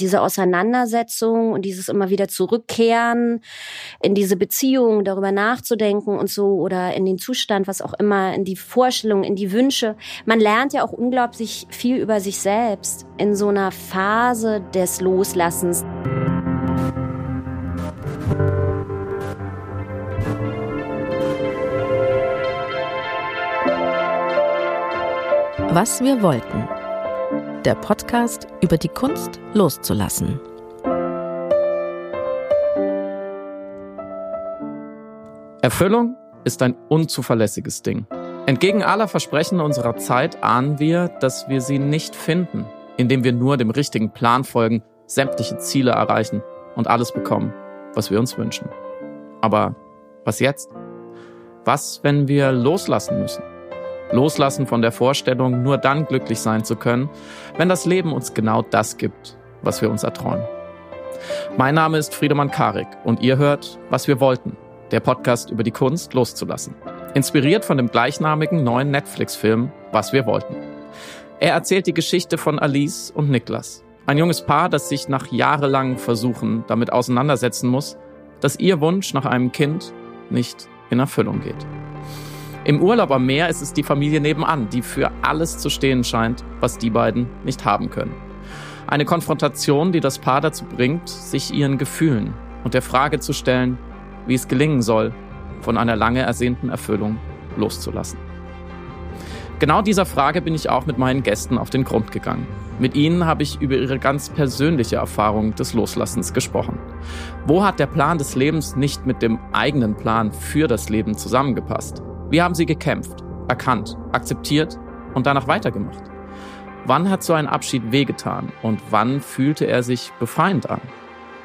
diese Auseinandersetzung und dieses immer wieder zurückkehren in diese Beziehung, darüber nachzudenken und so oder in den Zustand, was auch immer, in die Vorstellung, in die Wünsche. Man lernt ja auch unglaublich viel über sich selbst in so einer Phase des Loslassens. Was wir wollten. Der Podcast über die Kunst loszulassen. Erfüllung ist ein unzuverlässiges Ding. Entgegen aller Versprechen unserer Zeit ahnen wir, dass wir sie nicht finden, indem wir nur dem richtigen Plan folgen, sämtliche Ziele erreichen und alles bekommen, was wir uns wünschen. Aber was jetzt? Was, wenn wir loslassen müssen? Loslassen von der Vorstellung, nur dann glücklich sein zu können, wenn das Leben uns genau das gibt, was wir uns erträumen. Mein Name ist Friedemann Karik und ihr hört, was wir wollten, der Podcast über die Kunst loszulassen. Inspiriert von dem gleichnamigen neuen Netflix-Film Was wir wollten. Er erzählt die Geschichte von Alice und Niklas. Ein junges Paar, das sich nach jahrelangen Versuchen damit auseinandersetzen muss, dass ihr Wunsch nach einem Kind nicht in Erfüllung geht. Im Urlaub am Meer ist es die Familie nebenan, die für alles zu stehen scheint, was die beiden nicht haben können. Eine Konfrontation, die das Paar dazu bringt, sich ihren Gefühlen und der Frage zu stellen, wie es gelingen soll, von einer lange ersehnten Erfüllung loszulassen. Genau dieser Frage bin ich auch mit meinen Gästen auf den Grund gegangen. Mit ihnen habe ich über ihre ganz persönliche Erfahrung des Loslassens gesprochen. Wo hat der Plan des Lebens nicht mit dem eigenen Plan für das Leben zusammengepasst? Wie haben sie gekämpft, erkannt, akzeptiert und danach weitergemacht? Wann hat so ein Abschied wehgetan und wann fühlte er sich befreiend an?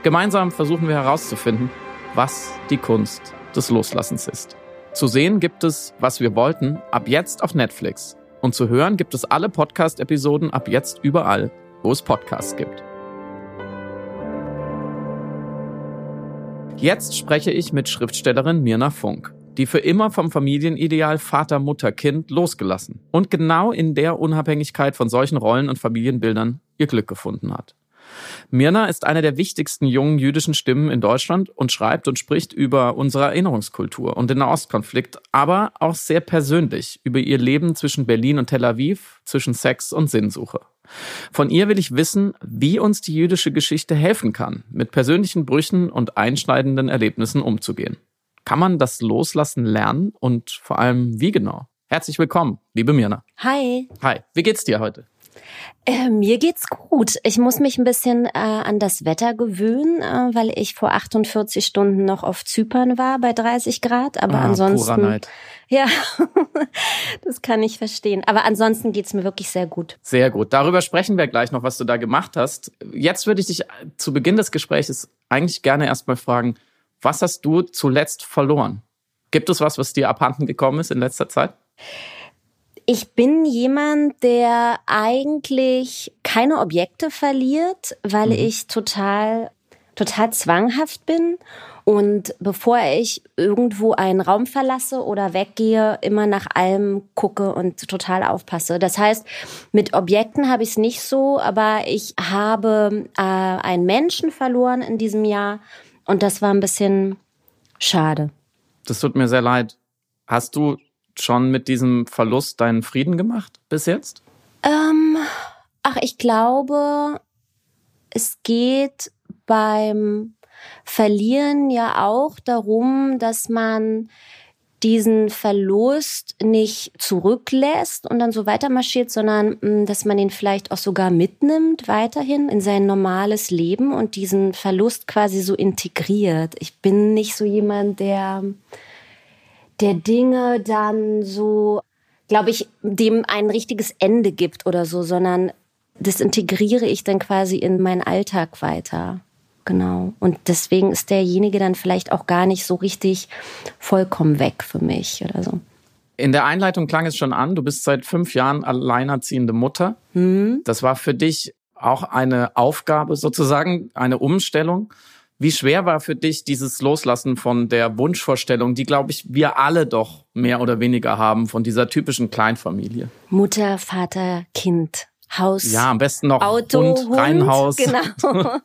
Gemeinsam versuchen wir herauszufinden, was die Kunst des Loslassens ist. Zu sehen gibt es, was wir wollten, ab jetzt auf Netflix. Und zu hören gibt es alle Podcast-Episoden ab jetzt überall, wo es Podcasts gibt. Jetzt spreche ich mit Schriftstellerin Mirna Funk die für immer vom Familienideal Vater, Mutter, Kind losgelassen und genau in der Unabhängigkeit von solchen Rollen und Familienbildern ihr Glück gefunden hat. Mirna ist eine der wichtigsten jungen jüdischen Stimmen in Deutschland und schreibt und spricht über unsere Erinnerungskultur und den Nahostkonflikt, aber auch sehr persönlich über ihr Leben zwischen Berlin und Tel Aviv, zwischen Sex und Sinnsuche. Von ihr will ich wissen, wie uns die jüdische Geschichte helfen kann, mit persönlichen Brüchen und einschneidenden Erlebnissen umzugehen. Kann man das Loslassen lernen und vor allem wie genau? Herzlich willkommen, liebe Mirna. Hi. Hi, wie geht's dir heute? Äh, mir geht's gut. Ich muss mich ein bisschen äh, an das Wetter gewöhnen, äh, weil ich vor 48 Stunden noch auf Zypern war bei 30 Grad. Aber ah, ansonsten. Ja, das kann ich verstehen. Aber ansonsten geht's mir wirklich sehr gut. Sehr gut. Darüber sprechen wir gleich noch, was du da gemacht hast. Jetzt würde ich dich zu Beginn des Gesprächs eigentlich gerne erstmal fragen, was hast du zuletzt verloren? Gibt es was, was dir abhanden gekommen ist in letzter Zeit? Ich bin jemand, der eigentlich keine Objekte verliert, weil mhm. ich total, total zwanghaft bin und bevor ich irgendwo einen Raum verlasse oder weggehe, immer nach allem gucke und total aufpasse. Das heißt, mit Objekten habe ich es nicht so, aber ich habe äh, einen Menschen verloren in diesem Jahr und das war ein bisschen schade. Das tut mir sehr leid. Hast du schon mit diesem Verlust deinen Frieden gemacht bis jetzt? Ähm, ach, ich glaube, es geht beim Verlieren ja auch darum, dass man diesen Verlust nicht zurücklässt und dann so weiter marschiert, sondern mm, dass man ihn vielleicht auch sogar mitnimmt weiterhin in sein normales Leben und diesen Verlust quasi so integriert. Ich bin nicht so jemand, der der Dinge dann so, glaube ich, dem ein richtiges Ende gibt oder so, sondern das integriere ich dann quasi in meinen Alltag weiter. Genau. Und deswegen ist derjenige dann vielleicht auch gar nicht so richtig vollkommen weg für mich oder so. In der Einleitung klang es schon an, du bist seit fünf Jahren alleinerziehende Mutter. Mhm. Das war für dich auch eine Aufgabe sozusagen, eine Umstellung. Wie schwer war für dich dieses Loslassen von der Wunschvorstellung, die, glaube ich, wir alle doch mehr oder weniger haben, von dieser typischen Kleinfamilie? Mutter, Vater, Kind. Haus. Ja, am besten noch Auto, Hund, Hund, Reihenhaus. Genau.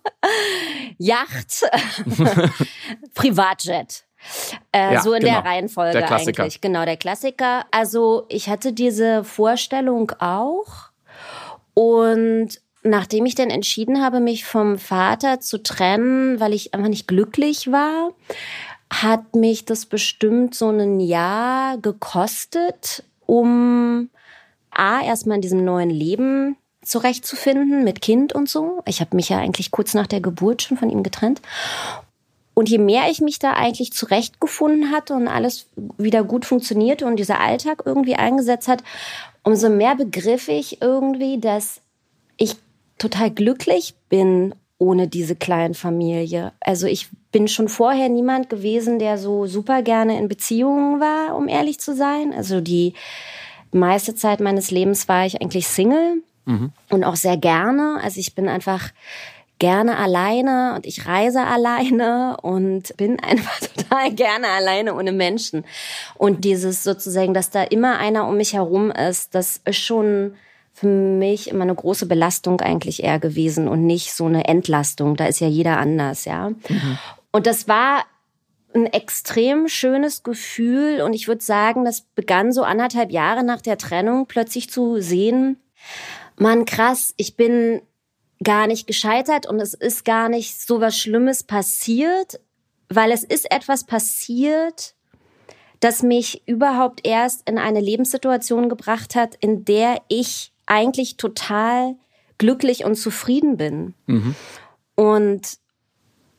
Yacht, Privatjet. Äh, Ja, so in genau. der Reihenfolge Der Klassiker. eigentlich. Genau, der Klassiker. Also ich hatte diese Vorstellung auch. Und nachdem ich dann entschieden habe, mich vom Vater zu trennen, weil ich einfach nicht glücklich war, hat mich das bestimmt so ein Jahr gekostet, um A, erstmal in diesem neuen Leben zurechtzufinden mit Kind und so. Ich habe mich ja eigentlich kurz nach der Geburt schon von ihm getrennt. Und je mehr ich mich da eigentlich zurechtgefunden hatte und alles wieder gut funktionierte und dieser Alltag irgendwie eingesetzt hat, umso mehr begriff ich irgendwie, dass ich total glücklich bin ohne diese kleine Familie. Also ich bin schon vorher niemand gewesen, der so super gerne in Beziehungen war, um ehrlich zu sein. Also die meiste Zeit meines Lebens war ich eigentlich Single und auch sehr gerne. Also ich bin einfach gerne alleine und ich reise alleine und bin einfach total gerne alleine ohne Menschen. Und dieses sozusagen, dass da immer einer um mich herum ist, das ist schon für mich immer eine große Belastung eigentlich eher gewesen und nicht so eine Entlastung. Da ist ja jeder anders, ja. Und das war ein extrem schönes Gefühl. Und ich würde sagen, das begann so anderthalb Jahre nach der Trennung plötzlich zu sehen, Mann, krass, ich bin gar nicht gescheitert und es ist gar nicht so was Schlimmes passiert, weil es ist etwas passiert, das mich überhaupt erst in eine Lebenssituation gebracht hat, in der ich eigentlich total glücklich und zufrieden bin. Und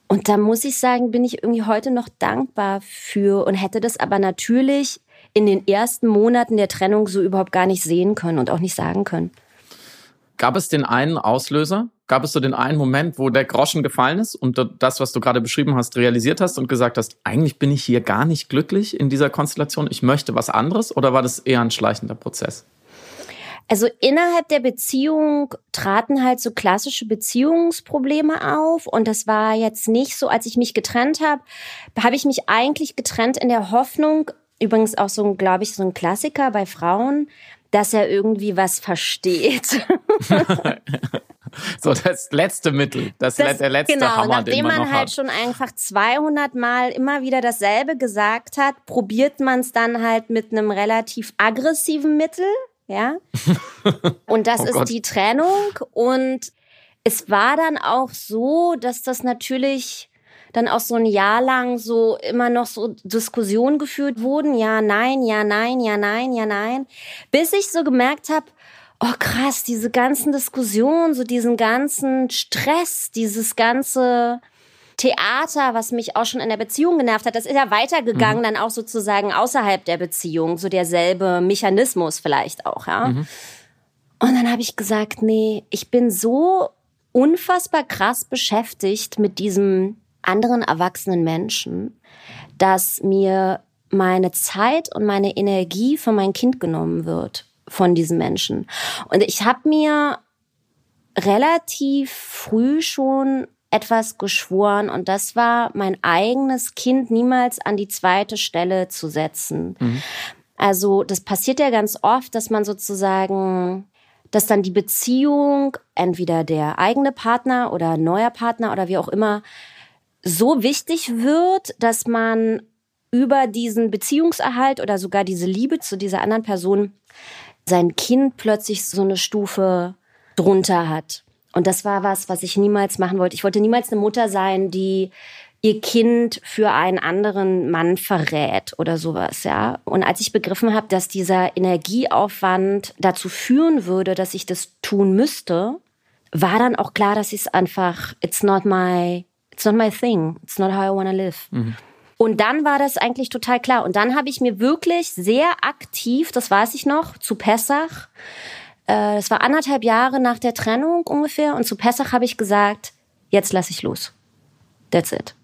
und da muss ich sagen, bin ich irgendwie heute noch dankbar für und hätte das aber natürlich in den ersten Monaten der Trennung so überhaupt gar nicht sehen können und auch nicht sagen können. Gab es den einen Auslöser? Gab es so den einen Moment, wo der Groschen gefallen ist und das, was du gerade beschrieben hast, realisiert hast und gesagt hast, eigentlich bin ich hier gar nicht glücklich in dieser Konstellation, ich möchte was anderes? Oder war das eher ein schleichender Prozess? Also innerhalb der Beziehung traten halt so klassische Beziehungsprobleme auf und das war jetzt nicht so, als ich mich getrennt habe, habe ich mich eigentlich getrennt in der Hoffnung, übrigens auch so, glaube ich, so ein Klassiker bei Frauen, dass er irgendwie was versteht. So das letzte Mittel, das, Das- der letzte genau, Hammer, den nachdem man man noch halt hat. schon einfach 200 Mal immer wieder dasselbe gesagt hat, probiert man es dann halt mit einem relativ aggressiven Mittel, ja. Und das Oh ist Gott. die Trennung. Und es war dann auch so, dass das natürlich dann auch so ein Jahr lang so immer noch so Diskussionen geführt wurden. Ja, nein, ja, nein, ja, nein, ja, nein. Bis ich so gemerkt habe, oh krass, diese ganzen Diskussionen, so diesen ganzen Stress, dieses ganze Theater, was mich auch schon in der Beziehung genervt hat, das ist ja weitergegangen, dann auch sozusagen außerhalb der Beziehung, so derselbe Mechanismus vielleicht auch, ja. Und dann habe ich gesagt, nee, ich bin so unfassbar krass beschäftigt mit diesem anderen erwachsenen Menschen, dass mir meine Zeit und meine Energie von mein Kind genommen wird von diesem Menschen. Und ich habe mir relativ früh schon etwas geschworen und das war mein eigenes Kind niemals an die zweite Stelle zu setzen. Also das passiert ja ganz oft, dass man sozusagen, dass dann die Beziehung, entweder der eigene Partner oder neuer Partner oder wie auch immer, so wichtig wird, dass man über diesen Beziehungserhalt oder sogar diese Liebe zu dieser anderen Person sein Kind plötzlich so eine Stufe drunter hat. Und das war was, was ich niemals machen wollte. Ich wollte niemals eine Mutter sein, die ihr Kind für einen anderen Mann verrät oder sowas, ja. Und als ich begriffen habe, dass dieser Energieaufwand dazu führen würde, dass ich das tun müsste, war dann auch klar, dass ich es einfach, it's not my, it's not my thing, it's not how I wanna live. Und dann war das eigentlich total klar. Und dann habe ich mir wirklich sehr aktiv, das weiß ich noch, zu Pessach, äh, das war anderthalb Jahre nach der Trennung ungefähr, und zu Pessach habe ich gesagt, jetzt lasse ich los. That's it.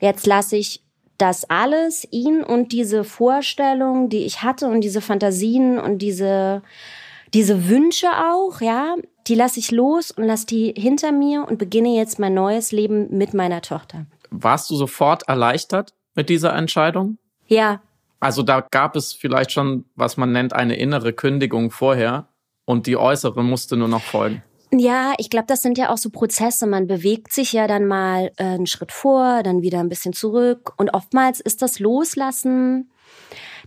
Jetzt lasse ich das alles, ihn und diese Vorstellung, die ich hatte und diese Fantasien und diese, diese Wünsche auch, ja, die lasse ich los und lasse die hinter mir und beginne jetzt mein neues Leben mit meiner Tochter. Warst du sofort erleichtert mit dieser Entscheidung? Ja, Also da gab es vielleicht schon, was man nennt, eine innere Kündigung vorher, und die äußere musste nur noch folgen. Ja, ich glaube, das sind ja auch so Prozesse. Man bewegt sich ja dann mal äh, einen Schritt vor, dann wieder ein bisschen zurück. Und oftmals ist das Loslassen,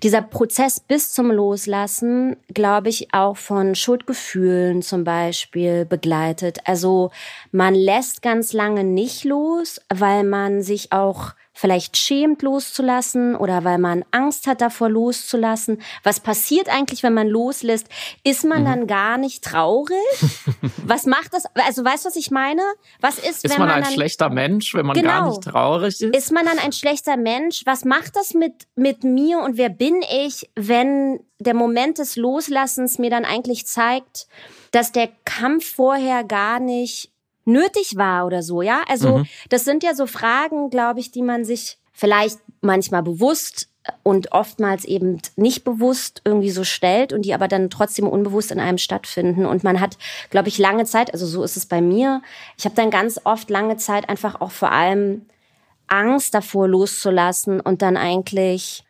dieser Prozess bis zum Loslassen, glaube ich, auch von Schuldgefühlen zum Beispiel begleitet. Also man lässt ganz lange nicht los, weil man sich auch vielleicht schämt loszulassen oder weil man Angst hat davor loszulassen. Was passiert eigentlich, wenn man loslässt? Ist man mhm. dann gar nicht traurig? was macht das? Also weißt du, was ich meine? Was ist, ist wenn man, man ein dann, schlechter Mensch, wenn man genau, gar nicht traurig ist? Ist man dann ein schlechter Mensch? Was macht das mit mit mir und wer bin ich, wenn der Moment des Loslassens mir dann eigentlich zeigt, dass der Kampf vorher gar nicht nötig war oder so, ja? Also, mhm. das sind ja so Fragen, glaube ich, die man sich vielleicht manchmal bewusst und oftmals eben nicht bewusst irgendwie so stellt und die aber dann trotzdem unbewusst in einem stattfinden. Und man hat, glaube ich, lange Zeit, also so ist es bei mir, ich habe dann ganz oft lange Zeit einfach auch vor allem Angst davor loszulassen und dann eigentlich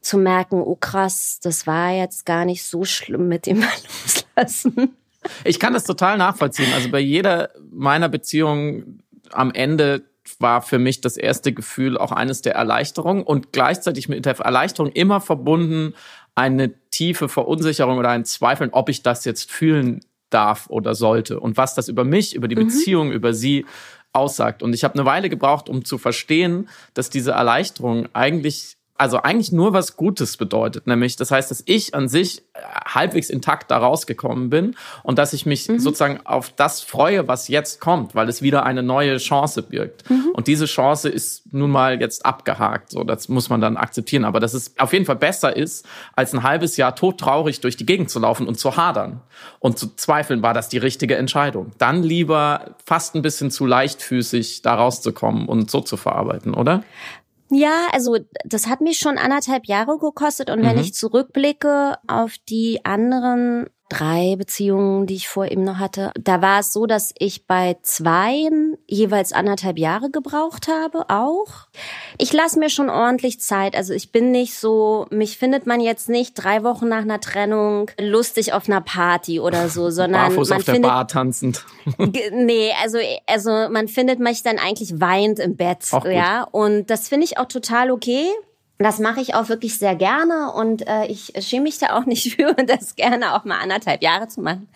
zu merken, oh krass, das war jetzt gar nicht so schlimm mit dem Loslassen. Ich kann das total nachvollziehen. Also bei jeder meiner Beziehungen am Ende war für mich das erste Gefühl auch eines der Erleichterung und gleichzeitig mit der Erleichterung immer verbunden eine tiefe Verunsicherung oder ein Zweifeln, ob ich das jetzt fühlen darf oder sollte und was das über mich, über die mhm. Beziehung, über sie aussagt. Und ich habe eine Weile gebraucht, um zu verstehen, dass diese Erleichterung eigentlich also eigentlich nur was Gutes bedeutet, nämlich das heißt, dass ich an sich äh, halbwegs intakt da rausgekommen bin und dass ich mich mhm. sozusagen auf das freue, was jetzt kommt, weil es wieder eine neue Chance birgt. Mhm. Und diese Chance ist nun mal jetzt abgehakt, so das muss man dann akzeptieren, aber dass es auf jeden Fall besser ist, als ein halbes Jahr todtraurig durch die Gegend zu laufen und zu hadern und zu zweifeln, war das die richtige Entscheidung. Dann lieber fast ein bisschen zu leichtfüßig da rauszukommen und so zu verarbeiten, oder? Ja, also das hat mich schon anderthalb Jahre gekostet und mhm. wenn ich zurückblicke auf die anderen drei Beziehungen, die ich vor ihm noch hatte. Da war es so, dass ich bei zweien jeweils anderthalb Jahre gebraucht habe, auch. Ich lasse mir schon ordentlich Zeit. Also ich bin nicht so, mich findet man jetzt nicht drei Wochen nach einer Trennung lustig auf einer Party oder so, sondern Barfuß man auf der findet, Bar tanzend. nee, also also man findet mich dann eigentlich weinend im Bett, ja. Und das finde ich auch total okay. Das mache ich auch wirklich sehr gerne und äh, ich schäme mich da auch nicht für, das gerne auch mal anderthalb Jahre zu machen.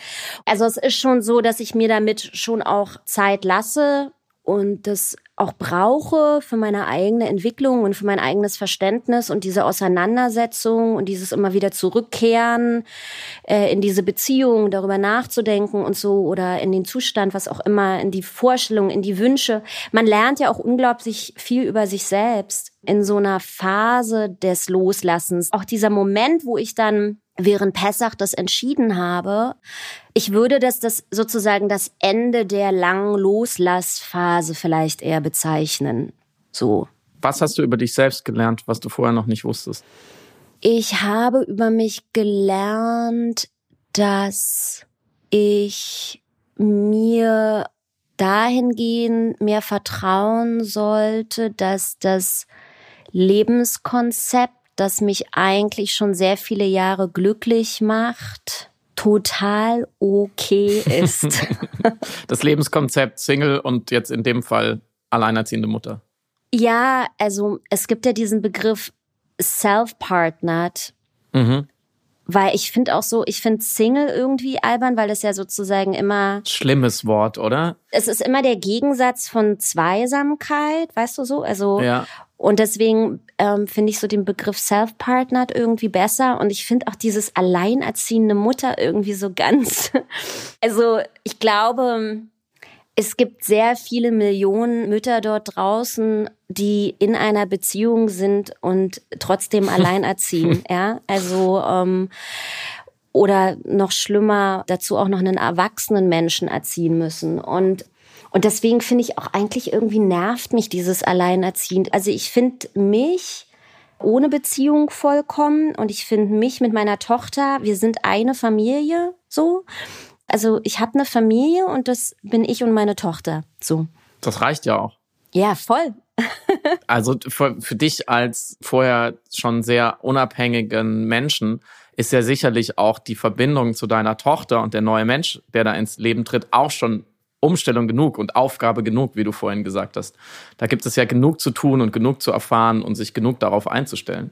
Also es ist schon so, dass ich mir damit schon auch Zeit lasse und das auch brauche für meine eigene Entwicklung und für mein eigenes Verständnis und diese Auseinandersetzung und dieses immer wieder zurückkehren äh, in diese Beziehung, darüber nachzudenken und so oder in den Zustand, was auch immer, in die Vorstellung, in die Wünsche. Man lernt ja auch unglaublich viel über sich selbst in so einer Phase des Loslassens. Auch dieser Moment, wo ich dann während Pessach das entschieden habe, ich würde das, das sozusagen das Ende der langen Loslassphase vielleicht eher bezeichnen. So. Was hast du über dich selbst gelernt, was du vorher noch nicht wusstest? Ich habe über mich gelernt, dass ich mir dahingehend mehr vertrauen sollte, dass das Lebenskonzept, das mich eigentlich schon sehr viele Jahre glücklich macht, total okay ist. das Lebenskonzept Single und jetzt in dem Fall alleinerziehende Mutter. Ja, also es gibt ja diesen Begriff self-partnered. Mhm. Weil ich finde auch so, ich finde Single irgendwie albern, weil das ja sozusagen immer. Schlimmes Wort, oder? Es ist immer der Gegensatz von Zweisamkeit, weißt du so? Also, ja. Und deswegen ähm, finde ich so den Begriff Self-Partnered irgendwie besser. Und ich finde auch dieses alleinerziehende Mutter irgendwie so ganz. also ich glaube, es gibt sehr viele Millionen Mütter dort draußen, die in einer Beziehung sind und trotzdem alleinerziehen. ja, also ähm, oder noch schlimmer dazu auch noch einen erwachsenen Menschen erziehen müssen. Und und deswegen finde ich auch eigentlich irgendwie nervt mich dieses Alleinerziehen. Also ich finde mich ohne Beziehung vollkommen und ich finde mich mit meiner Tochter, wir sind eine Familie so. Also ich habe eine Familie und das bin ich und meine Tochter so. Das reicht ja auch. Ja, voll. also für, für dich als vorher schon sehr unabhängigen Menschen ist ja sicherlich auch die Verbindung zu deiner Tochter und der neue Mensch, der da ins Leben tritt, auch schon Umstellung genug und Aufgabe genug, wie du vorhin gesagt hast. Da gibt es ja genug zu tun und genug zu erfahren und sich genug darauf einzustellen.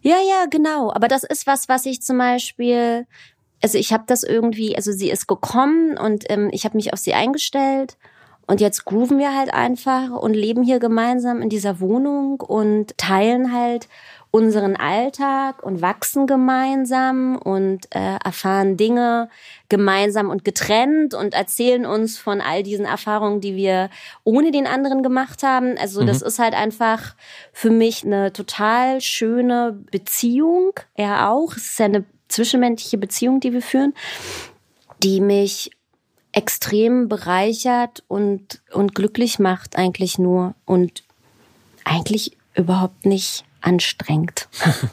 Ja, ja, genau. Aber das ist was, was ich zum Beispiel, also ich habe das irgendwie, also sie ist gekommen und ähm, ich habe mich auf sie eingestellt und jetzt grooven wir halt einfach und leben hier gemeinsam in dieser Wohnung und teilen halt unseren Alltag und wachsen gemeinsam und äh, erfahren Dinge gemeinsam und getrennt und erzählen uns von all diesen Erfahrungen, die wir ohne den anderen gemacht haben. Also mhm. das ist halt einfach für mich eine total schöne Beziehung. Er auch. Es ist ja eine zwischenmenschliche Beziehung, die wir führen, die mich extrem bereichert und, und glücklich macht eigentlich nur und eigentlich überhaupt nicht anstrengend.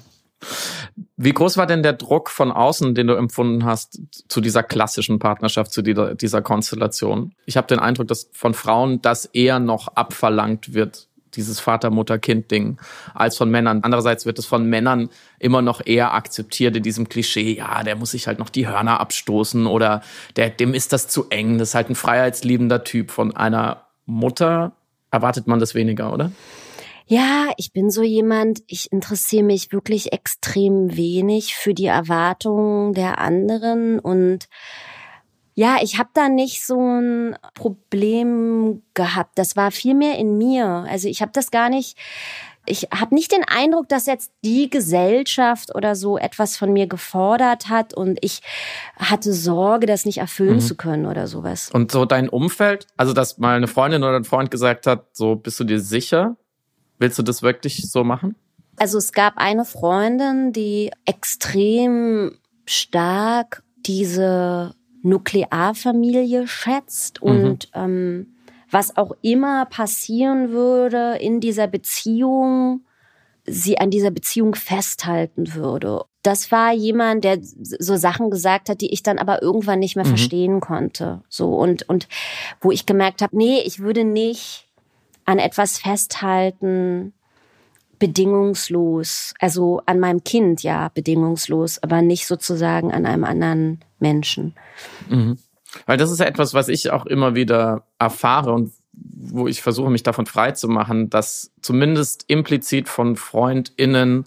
Wie groß war denn der Druck von außen, den du empfunden hast zu dieser klassischen Partnerschaft, zu dieser, dieser Konstellation? Ich habe den Eindruck, dass von Frauen das eher noch abverlangt wird, dieses Vater-Mutter-Kind-Ding, als von Männern. Andererseits wird es von Männern immer noch eher akzeptiert in diesem Klischee, ja, der muss sich halt noch die Hörner abstoßen oder der, dem ist das zu eng, das ist halt ein freiheitsliebender Typ. Von einer Mutter erwartet man das weniger, oder? Ja, ich bin so jemand, ich interessiere mich wirklich extrem wenig für die Erwartungen der anderen und ja, ich habe da nicht so ein Problem gehabt. Das war viel mehr in mir. Also ich habe das gar nicht ich habe nicht den Eindruck, dass jetzt die Gesellschaft oder so etwas von mir gefordert hat und ich hatte Sorge, das nicht erfüllen mhm. zu können oder sowas. Und so dein Umfeld, also dass mal eine Freundin oder ein Freund gesagt hat, so bist du dir sicher, Willst du das wirklich so machen? Also es gab eine Freundin, die extrem stark diese Nuklearfamilie schätzt mhm. und ähm, was auch immer passieren würde in dieser Beziehung, sie an dieser Beziehung festhalten würde. Das war jemand, der so Sachen gesagt hat, die ich dann aber irgendwann nicht mehr mhm. verstehen konnte. So und und wo ich gemerkt habe, nee, ich würde nicht an etwas festhalten, bedingungslos, also an meinem Kind ja bedingungslos, aber nicht sozusagen an einem anderen Menschen. Mhm. Weil das ist ja etwas, was ich auch immer wieder erfahre und wo ich versuche, mich davon frei zu machen, dass zumindest implizit von FreundInnen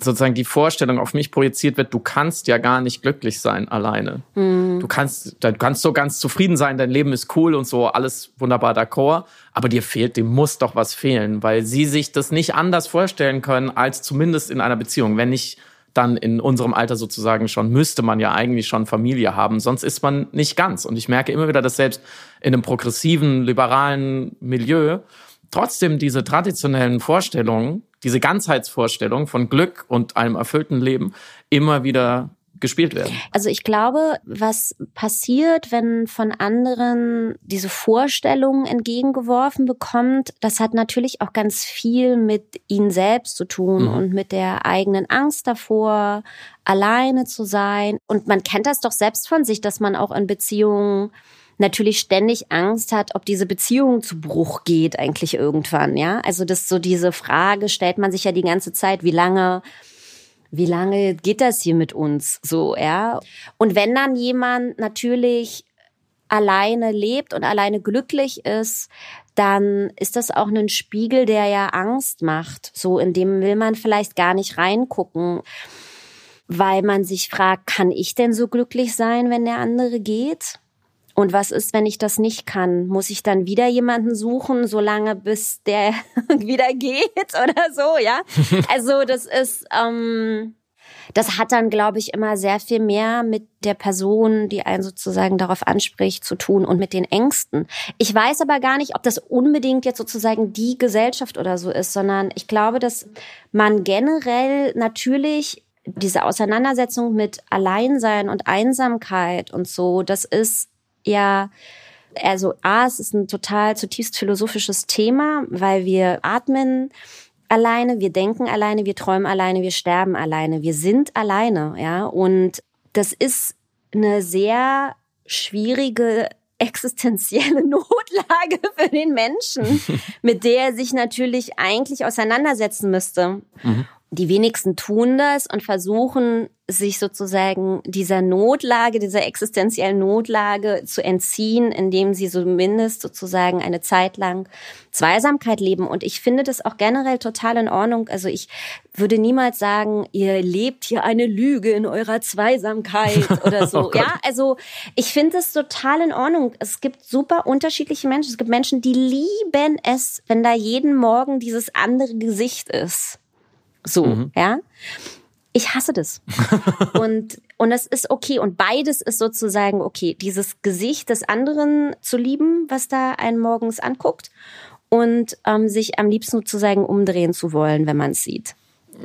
sozusagen die Vorstellung auf mich projiziert wird, du kannst ja gar nicht glücklich sein alleine. Mhm. Du kannst, du kannst so ganz zufrieden sein, dein Leben ist cool und so, alles wunderbar d'accord, aber dir fehlt, dem muss doch was fehlen, weil sie sich das nicht anders vorstellen können, als zumindest in einer Beziehung. Wenn nicht dann in unserem Alter sozusagen schon, müsste man ja eigentlich schon Familie haben, sonst ist man nicht ganz. Und ich merke immer wieder, dass selbst in einem progressiven, liberalen Milieu trotzdem diese traditionellen Vorstellungen diese Ganzheitsvorstellung von Glück und einem erfüllten Leben immer wieder gespielt werden. Also ich glaube, was passiert, wenn von anderen diese Vorstellungen entgegengeworfen bekommt, das hat natürlich auch ganz viel mit ihnen selbst zu tun mhm. und mit der eigenen Angst davor, alleine zu sein. Und man kennt das doch selbst von sich, dass man auch in Beziehungen natürlich ständig Angst hat, ob diese Beziehung zu Bruch geht eigentlich irgendwann, ja? Also das so diese Frage stellt man sich ja die ganze Zeit, wie lange wie lange geht das hier mit uns so, ja? Und wenn dann jemand natürlich alleine lebt und alleine glücklich ist, dann ist das auch ein Spiegel, der ja Angst macht. So, in dem will man vielleicht gar nicht reingucken, weil man sich fragt, kann ich denn so glücklich sein, wenn der andere geht? Und was ist, wenn ich das nicht kann? Muss ich dann wieder jemanden suchen, solange bis der wieder geht oder so, ja? Also das ist, ähm, das hat dann, glaube ich, immer sehr viel mehr mit der Person, die einen sozusagen darauf anspricht, zu tun und mit den Ängsten. Ich weiß aber gar nicht, ob das unbedingt jetzt sozusagen die Gesellschaft oder so ist, sondern ich glaube, dass man generell natürlich diese Auseinandersetzung mit Alleinsein und Einsamkeit und so, das ist ja, also A, es ist ein total zutiefst philosophisches Thema, weil wir atmen alleine, wir denken alleine, wir träumen alleine, wir sterben alleine, wir sind alleine, ja. Und das ist eine sehr schwierige existenzielle Notlage für den Menschen, mit der er sich natürlich eigentlich auseinandersetzen müsste. Mhm. Die wenigsten tun das und versuchen, sich sozusagen dieser Notlage, dieser existenziellen Notlage zu entziehen, indem sie zumindest sozusagen eine Zeit lang Zweisamkeit leben. Und ich finde das auch generell total in Ordnung. Also ich würde niemals sagen, ihr lebt hier eine Lüge in eurer Zweisamkeit oder so. oh ja, also ich finde es total in Ordnung. Es gibt super unterschiedliche Menschen. Es gibt Menschen, die lieben es, wenn da jeden Morgen dieses andere Gesicht ist. So, mhm. ja. Ich hasse das. und, und das ist okay. Und beides ist sozusagen okay. Dieses Gesicht des anderen zu lieben, was da einen morgens anguckt und ähm, sich am liebsten sozusagen umdrehen zu wollen, wenn man es sieht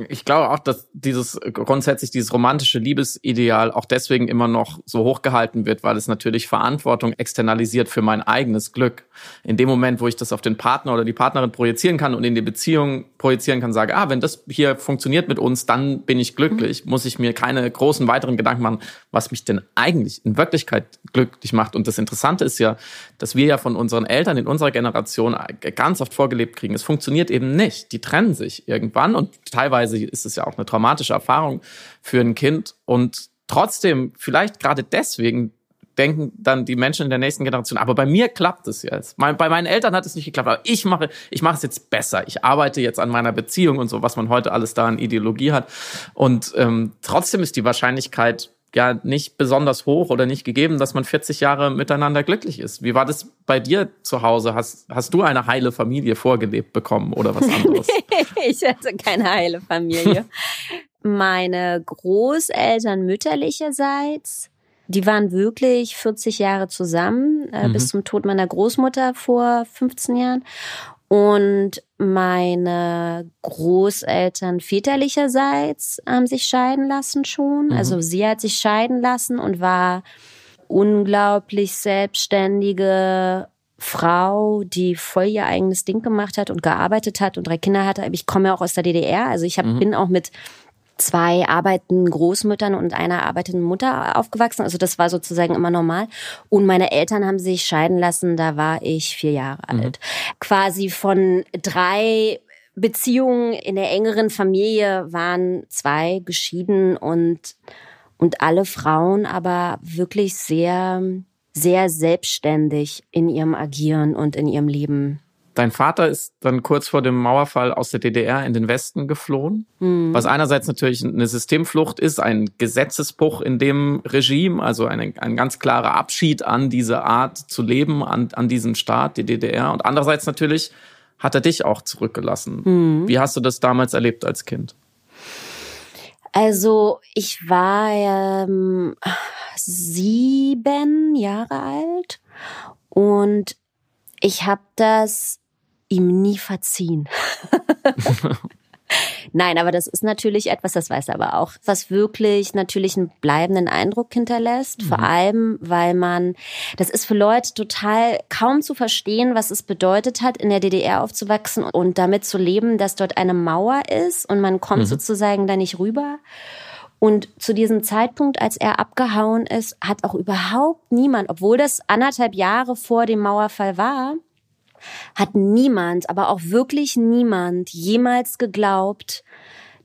ich glaube auch, dass dieses grundsätzlich dieses romantische Liebesideal auch deswegen immer noch so hochgehalten wird, weil es natürlich Verantwortung externalisiert für mein eigenes Glück. In dem Moment, wo ich das auf den Partner oder die Partnerin projizieren kann und in die Beziehung projizieren kann, sage, ah, wenn das hier funktioniert mit uns, dann bin ich glücklich, mhm. muss ich mir keine großen weiteren Gedanken machen, was mich denn eigentlich in Wirklichkeit glücklich macht. Und das Interessante ist ja, dass wir ja von unseren Eltern in unserer Generation ganz oft vorgelebt kriegen. Es funktioniert eben nicht. Die trennen sich irgendwann und teilweise teilweise ist es ja auch eine traumatische Erfahrung für ein Kind. Und trotzdem, vielleicht gerade deswegen, denken dann die Menschen in der nächsten Generation, aber bei mir klappt es jetzt. Bei meinen Eltern hat es nicht geklappt, aber ich mache, ich mache es jetzt besser. Ich arbeite jetzt an meiner Beziehung und so, was man heute alles da an Ideologie hat. Und ähm, trotzdem ist die Wahrscheinlichkeit ja nicht besonders hoch oder nicht gegeben, dass man 40 Jahre miteinander glücklich ist. Wie war das bei dir zu Hause? Hast, hast du eine heile Familie vorgelebt bekommen oder was anderes? ich hatte keine heile Familie. Meine Großeltern mütterlicherseits, die waren wirklich 40 Jahre zusammen, äh, mhm. bis zum Tod meiner Großmutter vor 15 Jahren. Und meine Großeltern väterlicherseits haben sich scheiden lassen schon. Mhm. Also sie hat sich scheiden lassen und war unglaublich selbstständige Frau, die voll ihr eigenes Ding gemacht hat und gearbeitet hat und drei Kinder hatte. Ich komme ja auch aus der DDR, also ich hab, mhm. bin auch mit zwei arbeitenden Großmüttern und einer arbeitenden Mutter aufgewachsen. Also das war sozusagen immer normal. Und meine Eltern haben sich scheiden lassen, da war ich vier Jahre mhm. alt. Quasi von drei Beziehungen in der engeren Familie waren zwei geschieden und, und alle Frauen aber wirklich sehr, sehr selbstständig in ihrem Agieren und in ihrem Leben. Dein Vater ist dann kurz vor dem Mauerfall aus der DDR in den Westen geflohen, mhm. was einerseits natürlich eine Systemflucht ist, ein Gesetzesbruch in dem Regime, also eine, ein ganz klarer Abschied an diese Art zu leben, an, an diesen Staat, die DDR. Und andererseits natürlich hat er dich auch zurückgelassen. Mhm. Wie hast du das damals erlebt als Kind? Also ich war ähm, sieben Jahre alt und ich habe das ihm nie verziehen. Nein, aber das ist natürlich etwas, das weiß er aber auch, was wirklich natürlich einen bleibenden Eindruck hinterlässt. Mhm. Vor allem, weil man, das ist für Leute total kaum zu verstehen, was es bedeutet hat, in der DDR aufzuwachsen und damit zu leben, dass dort eine Mauer ist und man kommt mhm. sozusagen da nicht rüber. Und zu diesem Zeitpunkt, als er abgehauen ist, hat auch überhaupt niemand, obwohl das anderthalb Jahre vor dem Mauerfall war, hat niemand, aber auch wirklich niemand jemals geglaubt,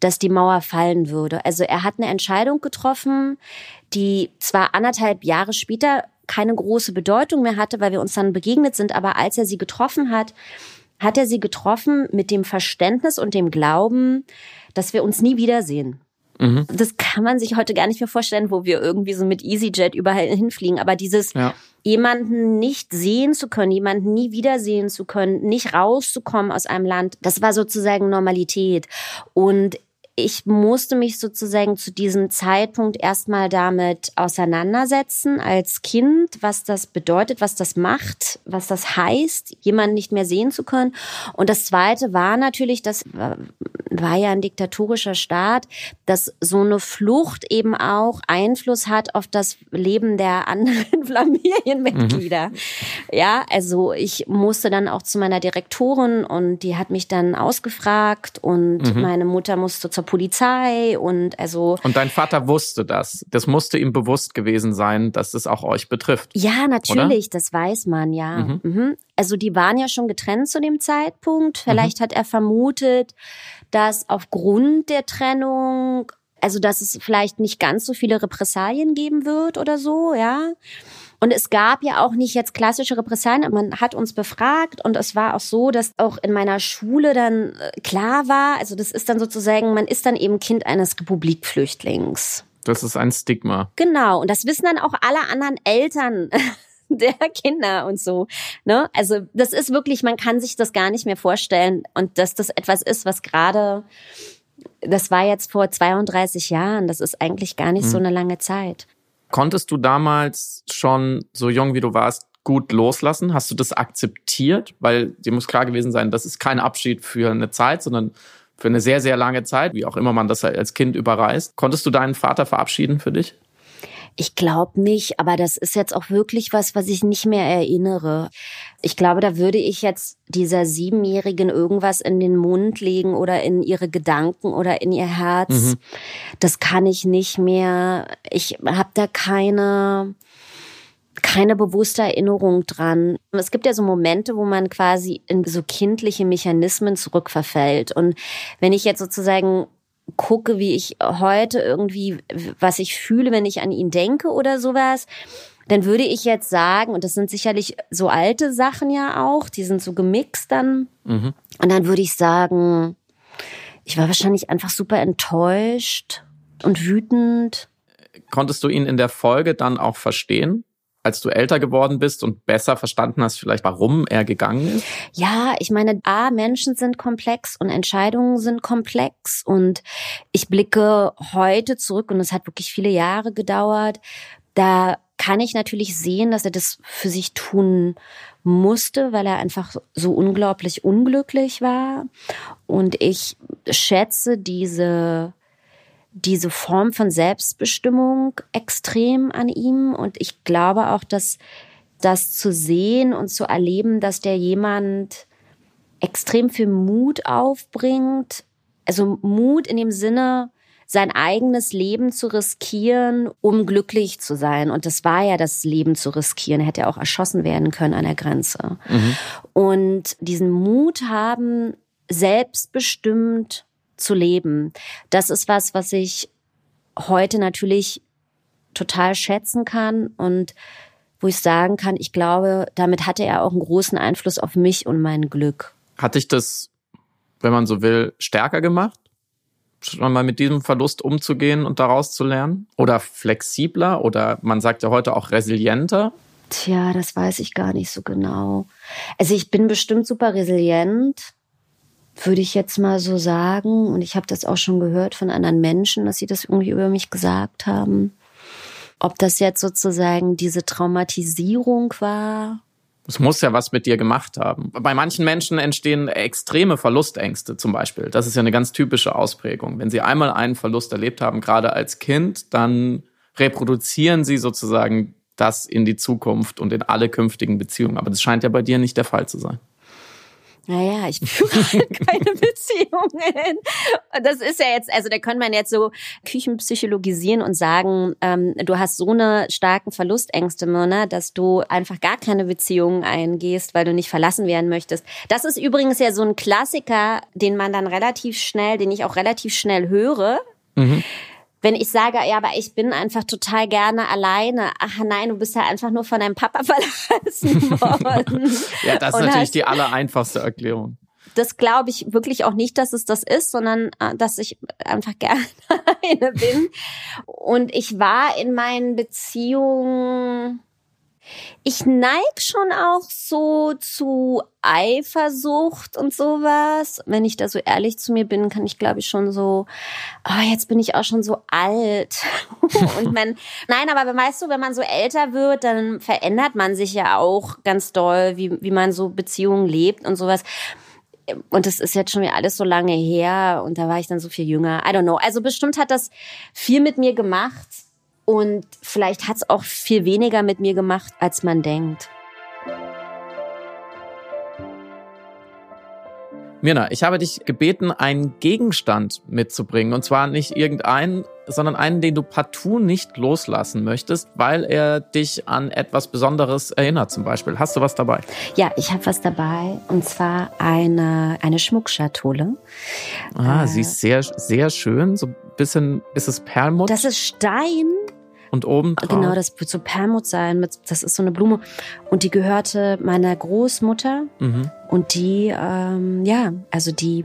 dass die Mauer fallen würde. Also er hat eine Entscheidung getroffen, die zwar anderthalb Jahre später keine große Bedeutung mehr hatte, weil wir uns dann begegnet sind, aber als er sie getroffen hat, hat er sie getroffen mit dem Verständnis und dem Glauben, dass wir uns nie wiedersehen. Mhm. Das kann man sich heute gar nicht mehr vorstellen, wo wir irgendwie so mit EasyJet überall hinfliegen. Aber dieses ja. jemanden nicht sehen zu können, jemanden nie wiedersehen zu können, nicht rauszukommen aus einem Land, das war sozusagen Normalität. Und ich musste mich sozusagen zu diesem Zeitpunkt erstmal damit auseinandersetzen als Kind, was das bedeutet, was das macht, was das heißt, jemanden nicht mehr sehen zu können. Und das Zweite war natürlich, das war ja ein diktatorischer Staat, dass so eine Flucht eben auch Einfluss hat auf das Leben der anderen Familienmitglieder. Mhm. Ja, also ich musste dann auch zu meiner Direktorin und die hat mich dann ausgefragt und mhm. meine Mutter musste zur Polizei und also. Und dein Vater wusste das. Das musste ihm bewusst gewesen sein, dass es auch euch betrifft. Ja, natürlich, oder? das weiß man, ja. Mhm. Mhm. Also die waren ja schon getrennt zu dem Zeitpunkt. Vielleicht mhm. hat er vermutet, dass aufgrund der Trennung, also dass es vielleicht nicht ganz so viele Repressalien geben wird oder so, ja. Und es gab ja auch nicht jetzt klassische Repressalien. Man hat uns befragt und es war auch so, dass auch in meiner Schule dann äh, klar war, also das ist dann sozusagen, man ist dann eben Kind eines Republikflüchtlings. Das ist ein Stigma. Genau. Und das wissen dann auch alle anderen Eltern der Kinder und so. Ne? Also das ist wirklich, man kann sich das gar nicht mehr vorstellen. Und dass das etwas ist, was gerade, das war jetzt vor 32 Jahren, das ist eigentlich gar nicht mhm. so eine lange Zeit. Konntest du damals schon, so jung wie du warst, gut loslassen? Hast du das akzeptiert? Weil dir muss klar gewesen sein, das ist kein Abschied für eine Zeit, sondern für eine sehr, sehr lange Zeit, wie auch immer man das als Kind überreist. Konntest du deinen Vater verabschieden für dich? Ich glaube nicht, aber das ist jetzt auch wirklich was, was ich nicht mehr erinnere. Ich glaube, da würde ich jetzt dieser Siebenjährigen irgendwas in den Mund legen oder in ihre Gedanken oder in ihr Herz. Mhm. Das kann ich nicht mehr. Ich habe da keine keine bewusste Erinnerung dran. Es gibt ja so Momente, wo man quasi in so kindliche Mechanismen zurückverfällt. Und wenn ich jetzt sozusagen gucke, wie ich heute irgendwie, was ich fühle, wenn ich an ihn denke oder sowas, dann würde ich jetzt sagen, und das sind sicherlich so alte Sachen ja auch, die sind so gemixt dann. Mhm. Und dann würde ich sagen, ich war wahrscheinlich einfach super enttäuscht und wütend. Konntest du ihn in der Folge dann auch verstehen? Als du älter geworden bist und besser verstanden hast, vielleicht warum er gegangen ist? Ja, ich meine, A, Menschen sind komplex und Entscheidungen sind komplex und ich blicke heute zurück und es hat wirklich viele Jahre gedauert. Da kann ich natürlich sehen, dass er das für sich tun musste, weil er einfach so unglaublich unglücklich war. Und ich schätze diese diese Form von Selbstbestimmung extrem an ihm. Und ich glaube auch, dass das zu sehen und zu erleben, dass der jemand extrem viel Mut aufbringt. Also Mut in dem Sinne, sein eigenes Leben zu riskieren, um glücklich zu sein. Und das war ja das Leben zu riskieren. Er hätte ja auch erschossen werden können an der Grenze. Mhm. Und diesen Mut haben, selbstbestimmt zu leben. Das ist was, was ich heute natürlich total schätzen kann und wo ich sagen kann, ich glaube, damit hatte er auch einen großen Einfluss auf mich und mein Glück. Hat dich das, wenn man so will, stärker gemacht? Schon mal mit diesem Verlust umzugehen und daraus zu lernen? Oder flexibler? Oder man sagt ja heute auch resilienter? Tja, das weiß ich gar nicht so genau. Also ich bin bestimmt super resilient würde ich jetzt mal so sagen. Und ich habe das auch schon gehört von anderen Menschen, dass sie das irgendwie über mich gesagt haben. Ob das jetzt sozusagen diese Traumatisierung war. Es muss ja was mit dir gemacht haben. Bei manchen Menschen entstehen extreme Verlustängste zum Beispiel. Das ist ja eine ganz typische Ausprägung. Wenn sie einmal einen Verlust erlebt haben, gerade als Kind, dann reproduzieren sie sozusagen das in die Zukunft und in alle künftigen Beziehungen. Aber das scheint ja bei dir nicht der Fall zu sein. Naja, ich führe halt keine Beziehungen. Das ist ja jetzt, also da könnte man jetzt so Küchenpsychologisieren und sagen, ähm, du hast so eine starken Verlustängste, Mona, dass du einfach gar keine Beziehungen eingehst, weil du nicht verlassen werden möchtest. Das ist übrigens ja so ein Klassiker, den man dann relativ schnell, den ich auch relativ schnell höre. Mhm wenn ich sage, ja, aber ich bin einfach total gerne alleine. Ach nein, du bist ja einfach nur von deinem Papa verlassen worden. ja, das ist Und natürlich die allereinfachste Erklärung. Das glaube ich wirklich auch nicht, dass es das ist, sondern äh, dass ich einfach gerne alleine bin. Und ich war in meinen Beziehungen ich neig schon auch so zu Eifersucht und sowas. Wenn ich da so ehrlich zu mir bin, kann ich glaube ich schon so, oh, jetzt bin ich auch schon so alt. und man, nein, aber weißt du, wenn man so älter wird, dann verändert man sich ja auch ganz doll, wie, wie man so Beziehungen lebt und sowas. Und das ist jetzt schon wieder alles so lange her und da war ich dann so viel jünger. I don't know. Also bestimmt hat das viel mit mir gemacht und vielleicht hat es auch viel weniger mit mir gemacht, als man denkt. Mirna, ich habe dich gebeten, einen Gegenstand mitzubringen. Und zwar nicht irgendeinen, sondern einen, den du partout nicht loslassen möchtest, weil er dich an etwas Besonderes erinnert zum Beispiel. Hast du was dabei? Ja, ich habe was dabei und zwar eine, eine Schmuckschatulle. Ah, äh, sie ist sehr, sehr schön. So ein bisschen, ist es Perlmutt? Das ist Stein. Und oben drauf? Genau, das wird so Perlmutt sein. Das ist so eine Blume. Und die gehörte meiner Großmutter. Mhm. Und die, ähm, ja, also die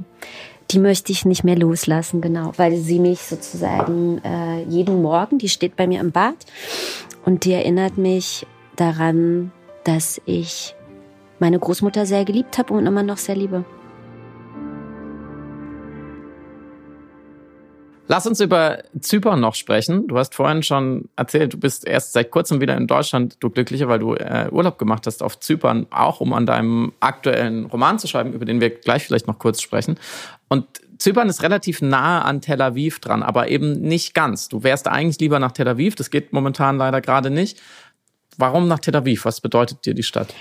die möchte ich nicht mehr loslassen, genau, weil sie mich sozusagen äh, jeden Morgen, die steht bei mir im Bad und die erinnert mich daran, dass ich meine Großmutter sehr geliebt habe und immer noch sehr liebe. Lass uns über Zypern noch sprechen. Du hast vorhin schon erzählt, du bist erst seit kurzem wieder in Deutschland, du Glücklicher, weil du äh, Urlaub gemacht hast auf Zypern, auch um an deinem aktuellen Roman zu schreiben, über den wir gleich vielleicht noch kurz sprechen. Und Zypern ist relativ nahe an Tel Aviv dran, aber eben nicht ganz. Du wärst eigentlich lieber nach Tel Aviv, das geht momentan leider gerade nicht. Warum nach Tel Aviv? Was bedeutet dir die Stadt?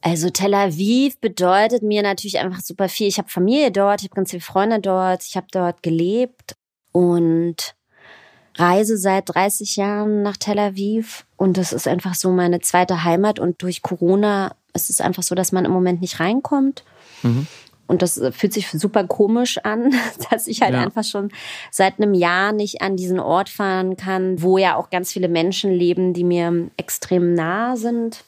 Also Tel Aviv bedeutet mir natürlich einfach super viel. Ich habe Familie dort, ich habe ganz viele Freunde dort, ich habe dort gelebt und reise seit 30 Jahren nach Tel Aviv und das ist einfach so meine zweite Heimat und durch Corona ist es einfach so, dass man im Moment nicht reinkommt. Mhm. Und das fühlt sich super komisch an, dass ich halt ja. einfach schon seit einem Jahr nicht an diesen Ort fahren kann, wo ja auch ganz viele Menschen leben, die mir extrem nah sind.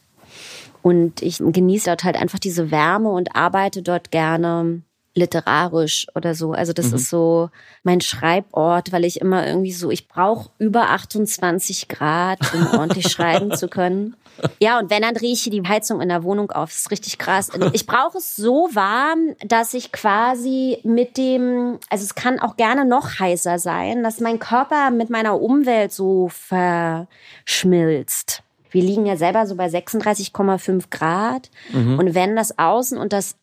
Und ich genieße dort halt einfach diese Wärme und arbeite dort gerne literarisch oder so. Also das mhm. ist so mein Schreibort, weil ich immer irgendwie so, ich brauche über 28 Grad, um ordentlich schreiben zu können. Ja, und wenn, dann drehe ich hier die Heizung in der Wohnung auf. Das ist richtig krass. Ich brauche es so warm, dass ich quasi mit dem, also es kann auch gerne noch heißer sein, dass mein Körper mit meiner Umwelt so verschmilzt. Wir liegen ja selber so bei 36,5 Grad. Mhm. Und wenn das Außen und das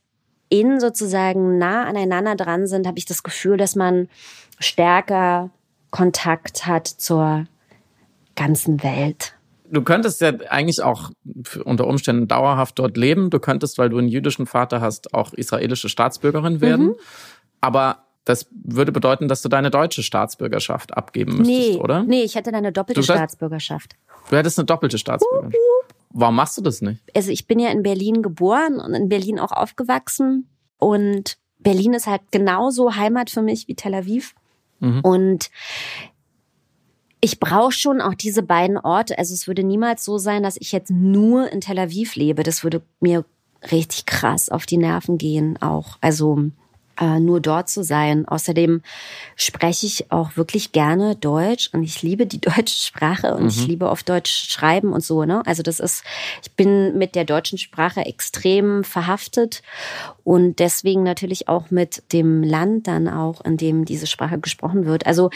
Innen sozusagen nah aneinander dran sind, habe ich das Gefühl, dass man stärker Kontakt hat zur ganzen Welt. Du könntest ja eigentlich auch unter Umständen dauerhaft dort leben. Du könntest, weil du einen jüdischen Vater hast, auch israelische Staatsbürgerin werden. Mhm. Aber das würde bedeuten, dass du deine deutsche Staatsbürgerschaft abgeben müsstest, nee, oder? Nee, ich hätte eine doppelte du Staatsbürgerschaft. Du hättest eine doppelte Staatsbürgerschaft. Warum machst du das nicht? Also ich bin ja in Berlin geboren und in Berlin auch aufgewachsen. Und Berlin ist halt genauso Heimat für mich wie Tel Aviv. Mhm. Und ich brauche schon auch diese beiden Orte. Also es würde niemals so sein, dass ich jetzt nur in Tel Aviv lebe. Das würde mir richtig krass auf die Nerven gehen auch. Also äh, nur dort zu sein. Außerdem spreche ich auch wirklich gerne Deutsch und ich liebe die deutsche Sprache und mhm. ich liebe auf Deutsch schreiben und so. Ne? Also das ist, ich bin mit der deutschen Sprache extrem verhaftet und deswegen natürlich auch mit dem Land dann auch, in dem diese Sprache gesprochen wird. Also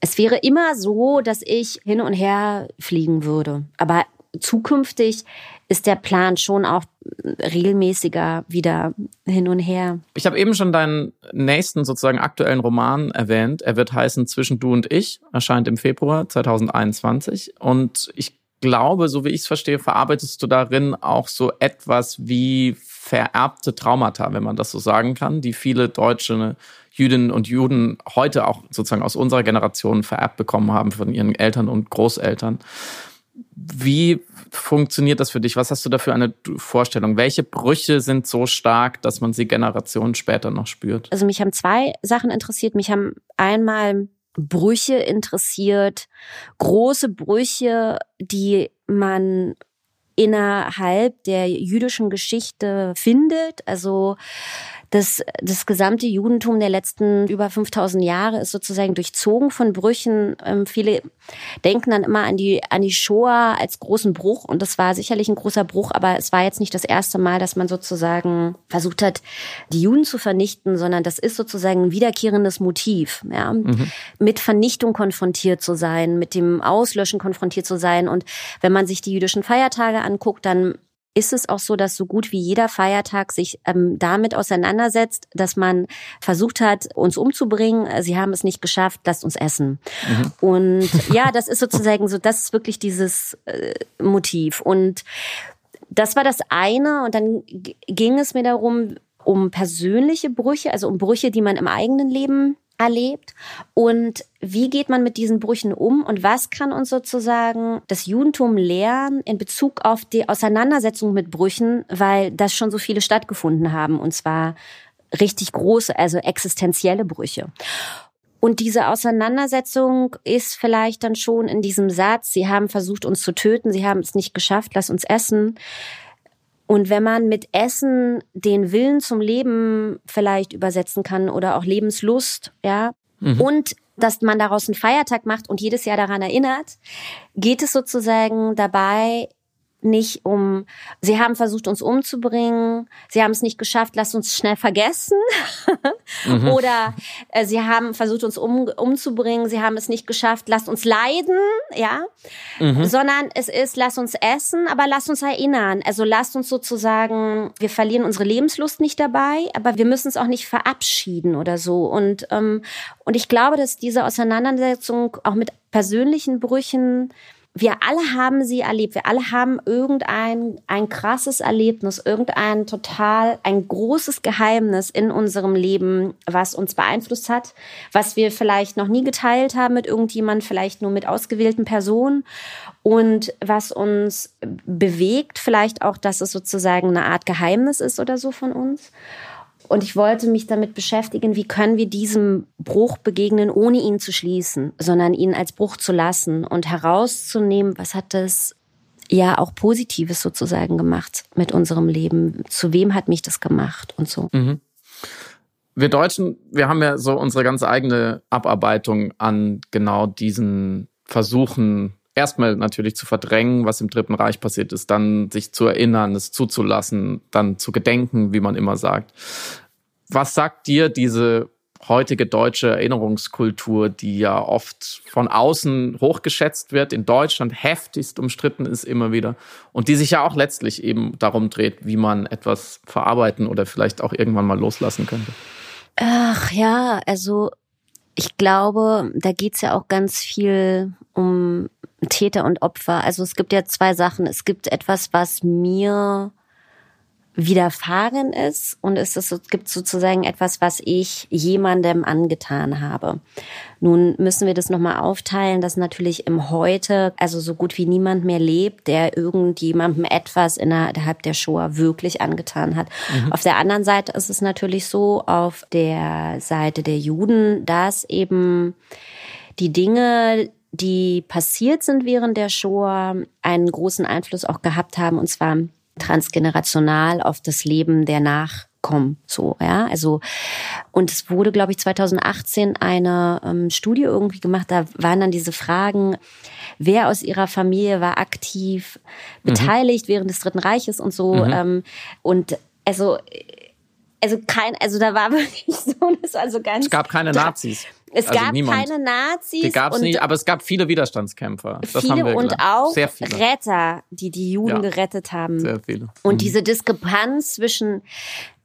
es wäre immer so, dass ich hin und her fliegen würde. Aber zukünftig ist der Plan schon auch regelmäßiger wieder hin und her. Ich habe eben schon deinen nächsten sozusagen aktuellen Roman erwähnt. Er wird heißen Zwischen du und ich, erscheint im Februar 2021 und ich glaube, so wie ich es verstehe, verarbeitest du darin auch so etwas wie vererbte Traumata, wenn man das so sagen kann, die viele deutsche Jüdinnen und Juden heute auch sozusagen aus unserer Generation vererbt bekommen haben von ihren Eltern und Großeltern. Wie funktioniert das für dich? Was hast du da für eine Vorstellung? Welche Brüche sind so stark, dass man sie Generationen später noch spürt? Also mich haben zwei Sachen interessiert. Mich haben einmal Brüche interessiert, große Brüche, die man innerhalb der jüdischen Geschichte findet. Also das, das gesamte Judentum der letzten über 5000 Jahre ist sozusagen durchzogen von Brüchen. Ähm, viele denken dann immer an die, an die Shoah als großen Bruch und das war sicherlich ein großer Bruch, aber es war jetzt nicht das erste Mal, dass man sozusagen versucht hat, die Juden zu vernichten, sondern das ist sozusagen ein wiederkehrendes Motiv, ja. Mhm. Mit Vernichtung konfrontiert zu sein, mit dem Auslöschen konfrontiert zu sein und wenn man sich die jüdischen Feiertage anguckt, dann ist es auch so, dass so gut wie jeder Feiertag sich ähm, damit auseinandersetzt, dass man versucht hat, uns umzubringen. Sie haben es nicht geschafft, lasst uns essen. Mhm. Und ja, das ist sozusagen so, das ist wirklich dieses äh, Motiv. Und das war das eine. Und dann ging es mir darum, um persönliche Brüche, also um Brüche, die man im eigenen Leben erlebt und wie geht man mit diesen Brüchen um und was kann uns sozusagen das Judentum lehren in Bezug auf die Auseinandersetzung mit Brüchen, weil das schon so viele stattgefunden haben und zwar richtig große, also existenzielle Brüche. Und diese Auseinandersetzung ist vielleicht dann schon in diesem Satz, sie haben versucht, uns zu töten, sie haben es nicht geschafft, lass uns essen. Und wenn man mit Essen den Willen zum Leben vielleicht übersetzen kann oder auch Lebenslust, ja, mhm. und dass man daraus einen Feiertag macht und jedes Jahr daran erinnert, geht es sozusagen dabei nicht um, sie haben versucht, uns umzubringen, sie haben es nicht geschafft, lasst uns schnell vergessen. mhm. Oder äh, sie haben versucht, uns um, umzubringen, sie haben es nicht geschafft, lasst uns leiden, ja. Mhm. Sondern es ist, lasst uns essen, aber lasst uns erinnern. Also lasst uns sozusagen, wir verlieren unsere Lebenslust nicht dabei, aber wir müssen es auch nicht verabschieden oder so. Und, ähm, und ich glaube, dass diese Auseinandersetzung auch mit persönlichen Brüchen wir alle haben sie erlebt. Wir alle haben irgendein ein krasses Erlebnis, irgendein total, ein großes Geheimnis in unserem Leben, was uns beeinflusst hat, was wir vielleicht noch nie geteilt haben mit irgendjemand, vielleicht nur mit ausgewählten Personen und was uns bewegt, vielleicht auch, dass es sozusagen eine Art Geheimnis ist oder so von uns. Und ich wollte mich damit beschäftigen, wie können wir diesem Bruch begegnen, ohne ihn zu schließen, sondern ihn als Bruch zu lassen und herauszunehmen, was hat das ja auch Positives sozusagen gemacht mit unserem Leben. Zu wem hat mich das gemacht und so. Mhm. Wir Deutschen, wir haben ja so unsere ganz eigene Abarbeitung an genau diesen Versuchen, erstmal natürlich zu verdrängen, was im Dritten Reich passiert ist, dann sich zu erinnern, es zuzulassen, dann zu gedenken, wie man immer sagt. Was sagt dir diese heutige deutsche Erinnerungskultur, die ja oft von außen hochgeschätzt wird, in Deutschland heftigst umstritten ist immer wieder und die sich ja auch letztlich eben darum dreht, wie man etwas verarbeiten oder vielleicht auch irgendwann mal loslassen könnte? Ach ja, also ich glaube, da geht's ja auch ganz viel um Täter und Opfer. Also es gibt ja zwei Sachen. Es gibt etwas, was mir widerfahren ist und es, ist, es gibt sozusagen etwas, was ich jemandem angetan habe. Nun müssen wir das nochmal aufteilen, dass natürlich im Heute, also so gut wie niemand mehr lebt, der irgendjemandem etwas innerhalb der Shoah wirklich angetan hat. Mhm. Auf der anderen Seite ist es natürlich so, auf der Seite der Juden, dass eben die Dinge, die passiert sind während der Shoah, einen großen Einfluss auch gehabt haben, und zwar transgenerational auf das Leben der Nachkommen. So, ja, also, und es wurde, glaube ich, 2018 eine ähm, Studie irgendwie gemacht, da waren dann diese Fragen, wer aus ihrer Familie war aktiv mhm. beteiligt während des Dritten Reiches und so, mhm. ähm, und also, also kein, also da war wirklich so, das war so ganz. Es gab keine Nazis. Es also gab niemand. keine Nazis. Die gab es nicht, aber es gab viele Widerstandskämpfer. Das viele und auch Retter, die die Juden ja, gerettet haben. Sehr viele. Und mhm. diese Diskrepanz zwischen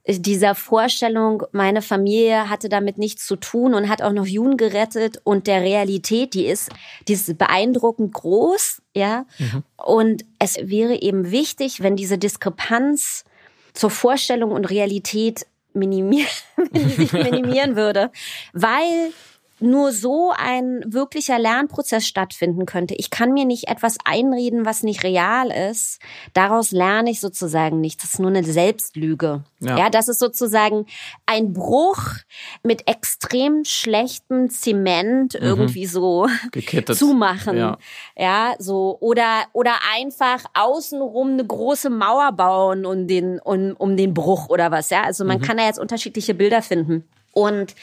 dieser Vorstellung, meine Familie hatte damit nichts zu tun und hat auch noch Juden gerettet und der Realität, die ist, die ist beeindruckend groß, ja. Mhm. Und es wäre eben wichtig, wenn diese Diskrepanz zur Vorstellung und Realität minimieren, minimieren würde, weil nur so ein wirklicher Lernprozess stattfinden könnte. Ich kann mir nicht etwas einreden, was nicht real ist. Daraus lerne ich sozusagen nichts. Das ist nur eine Selbstlüge. Ja, ja das ist sozusagen ein Bruch mit extrem schlechtem Zement mhm. irgendwie so Gekittet. zumachen. Ja. ja, so oder oder einfach außenrum eine große Mauer bauen um den um, um den Bruch oder was. Ja, also man mhm. kann da jetzt unterschiedliche Bilder finden. Und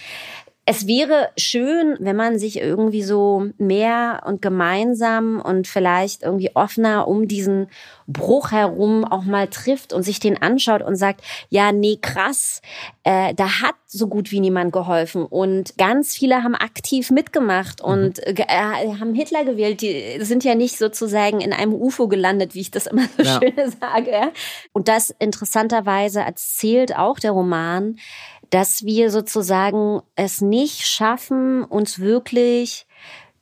es wäre schön, wenn man sich irgendwie so mehr und gemeinsam und vielleicht irgendwie offener um diesen Bruch herum auch mal trifft und sich den anschaut und sagt, ja, nee, krass, äh, da hat so gut wie niemand geholfen. Und ganz viele haben aktiv mitgemacht mhm. und äh, haben Hitler gewählt. Die sind ja nicht sozusagen in einem UFO gelandet, wie ich das immer so ja. schön sage. Und das interessanterweise erzählt auch der Roman, dass wir sozusagen es nicht schaffen, uns wirklich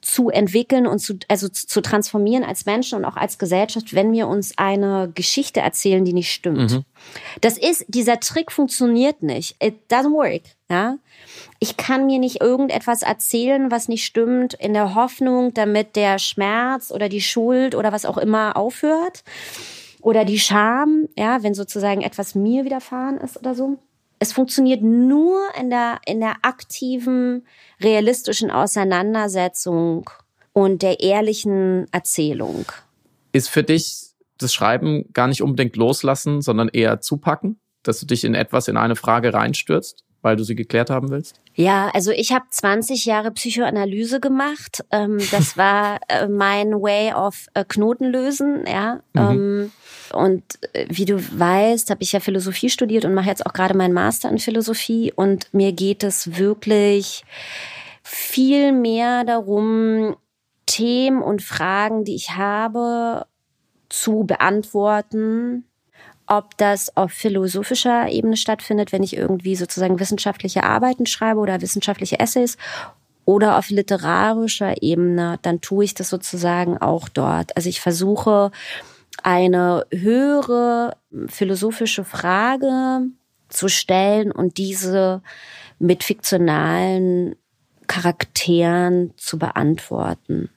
zu entwickeln und zu, also zu transformieren als Menschen und auch als Gesellschaft, wenn wir uns eine Geschichte erzählen, die nicht stimmt. Mhm. Das ist, dieser Trick funktioniert nicht. It doesn't work. Ja, ich kann mir nicht irgendetwas erzählen, was nicht stimmt, in der Hoffnung, damit der Schmerz oder die Schuld oder was auch immer aufhört oder die Scham, ja, wenn sozusagen etwas mir widerfahren ist oder so. Es funktioniert nur in der in der aktiven realistischen Auseinandersetzung und der ehrlichen Erzählung. Ist für dich das Schreiben gar nicht unbedingt loslassen, sondern eher zupacken, dass du dich in etwas, in eine Frage reinstürzt, weil du sie geklärt haben willst? Ja, also ich habe 20 Jahre Psychoanalyse gemacht. Ähm, das war äh, mein Way of äh, Knoten lösen, ja. Mhm. Und äh, wie du weißt, habe ich ja Philosophie studiert und mache jetzt auch gerade meinen Master in Philosophie. Und mir geht es wirklich viel mehr darum, Themen und Fragen, die ich habe, zu beantworten, ob das auf philosophischer Ebene stattfindet, wenn ich irgendwie sozusagen wissenschaftliche Arbeiten schreibe oder wissenschaftliche Essays oder auf literarischer Ebene, dann tue ich das sozusagen auch dort. Also ich versuche eine höhere philosophische Frage zu stellen und diese mit fiktionalen Charakteren zu beantworten.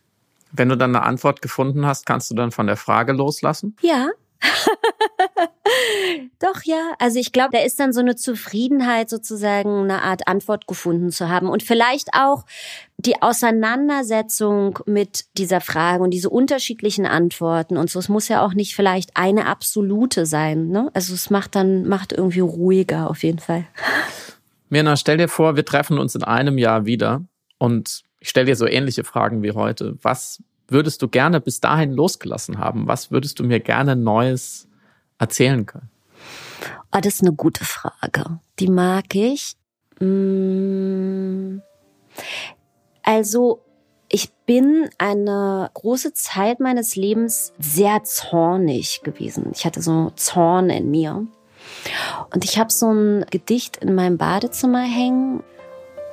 Wenn du dann eine Antwort gefunden hast, kannst du dann von der Frage loslassen? Ja. Doch, ja. Also ich glaube, da ist dann so eine Zufriedenheit, sozusagen eine Art Antwort gefunden zu haben. Und vielleicht auch die Auseinandersetzung mit dieser Frage und diese unterschiedlichen Antworten und so. Es muss ja auch nicht vielleicht eine absolute sein. Ne? Also es macht dann, macht irgendwie ruhiger auf jeden Fall. Mirna, stell dir vor, wir treffen uns in einem Jahr wieder und ich stelle dir so ähnliche Fragen wie heute. Was würdest du gerne bis dahin losgelassen haben? Was würdest du mir gerne Neues erzählen können? Oh, das ist eine gute Frage. Die mag ich. Mm. Also, ich bin eine große Zeit meines Lebens sehr zornig gewesen. Ich hatte so Zorn in mir. Und ich habe so ein Gedicht in meinem Badezimmer hängen.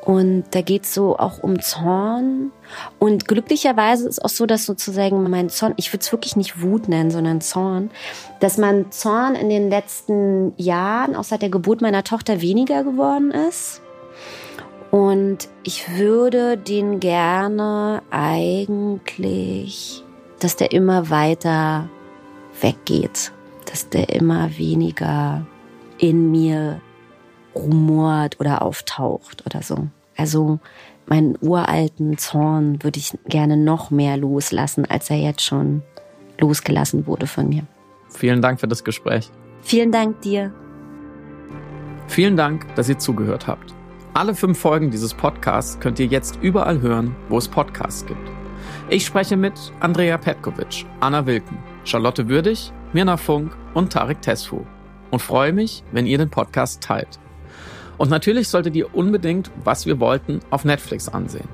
Und da geht es so auch um Zorn. Und glücklicherweise ist auch so, dass sozusagen mein Zorn, ich würde es wirklich nicht Wut nennen, sondern Zorn, dass mein Zorn in den letzten Jahren, auch seit der Geburt meiner Tochter, weniger geworden ist. Und ich würde den gerne eigentlich, dass der immer weiter weggeht, dass der immer weniger in mir rumort oder auftaucht oder so. Also meinen uralten Zorn würde ich gerne noch mehr loslassen, als er jetzt schon losgelassen wurde von mir. Vielen Dank für das Gespräch. Vielen Dank dir. Vielen Dank, dass ihr zugehört habt. Alle fünf Folgen dieses Podcasts könnt ihr jetzt überall hören, wo es Podcasts gibt. Ich spreche mit Andrea Petkovic, Anna Wilken, Charlotte Würdig, Mirna Funk und Tarek Tesfu und freue mich, wenn ihr den Podcast teilt. Und natürlich solltet ihr unbedingt, was wir wollten, auf Netflix ansehen.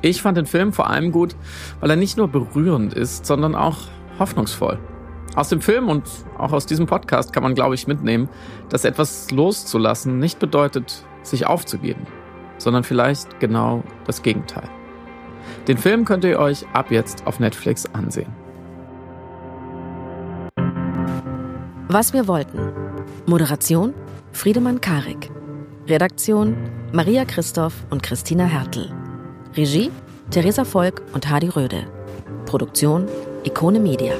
Ich fand den Film vor allem gut, weil er nicht nur berührend ist, sondern auch hoffnungsvoll. Aus dem Film und auch aus diesem Podcast kann man, glaube ich, mitnehmen, dass etwas loszulassen nicht bedeutet, sich aufzugeben, sondern vielleicht genau das Gegenteil. Den Film könnt ihr euch ab jetzt auf Netflix ansehen. Was wir wollten. Moderation Friedemann Karik. Redaktion Maria Christoph und Christina Hertel. Regie Theresa Volk und Hadi Röde. Produktion Ikone Media.